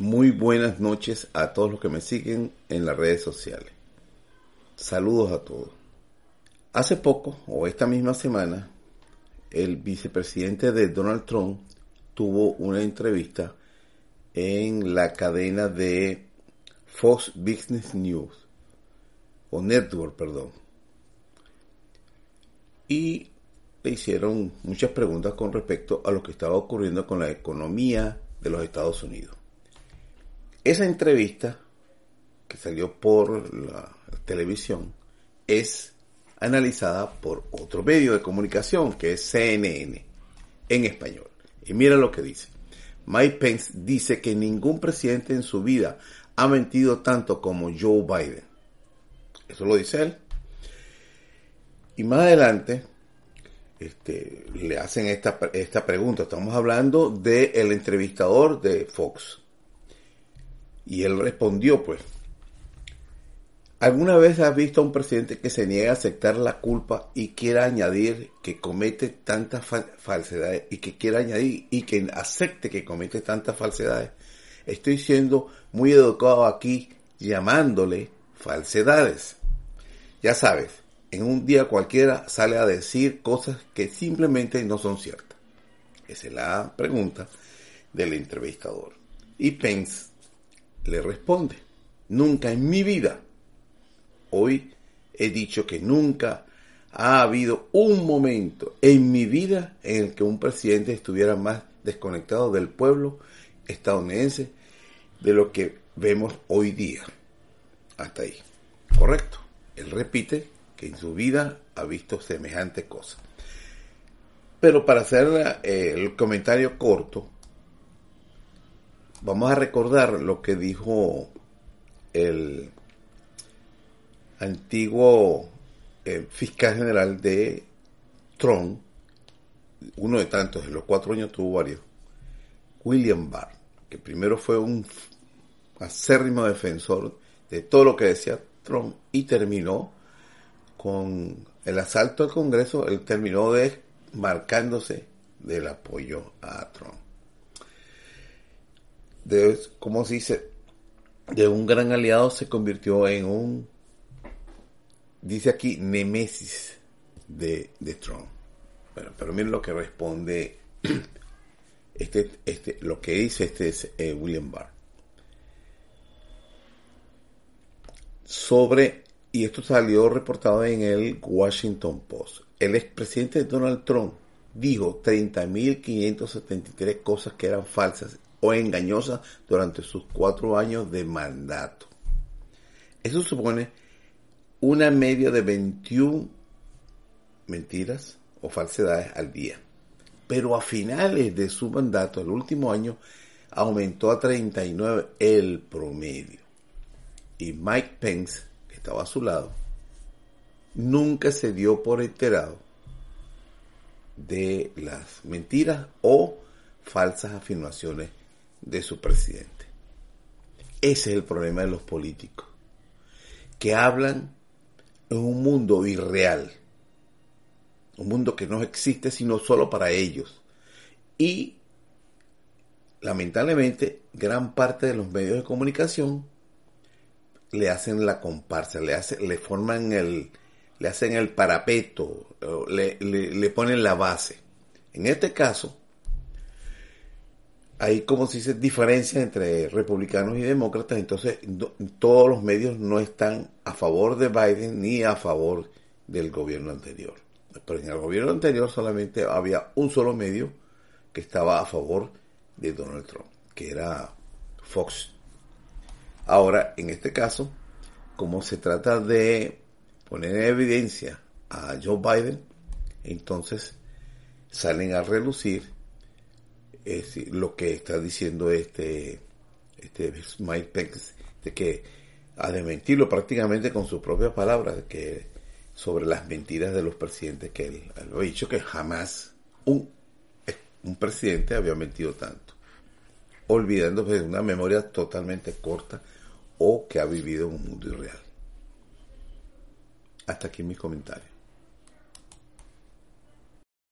Muy buenas noches a todos los que me siguen en las redes sociales. Saludos a todos. Hace poco, o esta misma semana, el vicepresidente de Donald Trump tuvo una entrevista en la cadena de Fox Business News, o Network, perdón. Y le hicieron muchas preguntas con respecto a lo que estaba ocurriendo con la economía de los Estados Unidos. Esa entrevista que salió por la televisión es analizada por otro medio de comunicación que es CNN en español. Y mira lo que dice. Mike Pence dice que ningún presidente en su vida ha mentido tanto como Joe Biden. Eso lo dice él. Y más adelante este, le hacen esta, esta pregunta. Estamos hablando del entrevistador de Fox. Y él respondió, pues, ¿alguna vez has visto a un presidente que se niega a aceptar la culpa y quiera añadir que comete tantas falsedades y que quiera añadir y que acepte que comete tantas falsedades? Estoy siendo muy educado aquí llamándole falsedades. Ya sabes, en un día cualquiera sale a decir cosas que simplemente no son ciertas. Esa es la pregunta del entrevistador. Y Pence le responde, nunca en mi vida, hoy he dicho que nunca ha habido un momento en mi vida en el que un presidente estuviera más desconectado del pueblo estadounidense de lo que vemos hoy día. Hasta ahí. Correcto. Él repite que en su vida ha visto semejante cosa. Pero para hacer eh, el comentario corto, vamos a recordar lo que dijo el antiguo eh, fiscal general de Trump, uno de tantos, en los cuatro años tuvo varios, William Barr, que primero fue un acérrimo defensor de todo lo que decía Trump y terminó con el asalto al Congreso, él terminó desmarcándose del apoyo a Trump de, como se dice, de un gran aliado se convirtió en un, dice aquí, nemesis de, de Trump. Bueno, pero miren lo que responde, este, este, lo que dice este es eh, William Barr. Sobre, y esto salió reportado en el Washington Post, el expresidente Donald Trump dijo 30.573 cosas que eran falsas o engañosa durante sus cuatro años de mandato. Eso supone una media de 21 mentiras o falsedades al día. Pero a finales de su mandato, el último año, aumentó a 39 el promedio. Y Mike Pence, que estaba a su lado, nunca se dio por enterado de las mentiras o falsas afirmaciones de su presidente. Ese es el problema de los políticos, que hablan en un mundo irreal, un mundo que no existe sino solo para ellos. Y lamentablemente gran parte de los medios de comunicación le hacen la comparsa, le, hacen, le forman el, le hacen el parapeto, le, le ponen la base. En este caso, hay como si se diferencia entre republicanos y demócratas, entonces todos los medios no están a favor de Biden ni a favor del gobierno anterior. Pero en el gobierno anterior solamente había un solo medio que estaba a favor de Donald Trump, que era Fox. Ahora, en este caso, como se trata de poner en evidencia a Joe Biden, entonces salen a relucir es lo que está diciendo este, este Mike Pence, de que ha de mentirlo prácticamente con sus propias palabras, que sobre las mentiras de los presidentes que él, lo ha dicho que jamás un, un presidente había mentido tanto, olvidándose de una memoria totalmente corta o que ha vivido en un mundo irreal. Hasta aquí mis comentarios.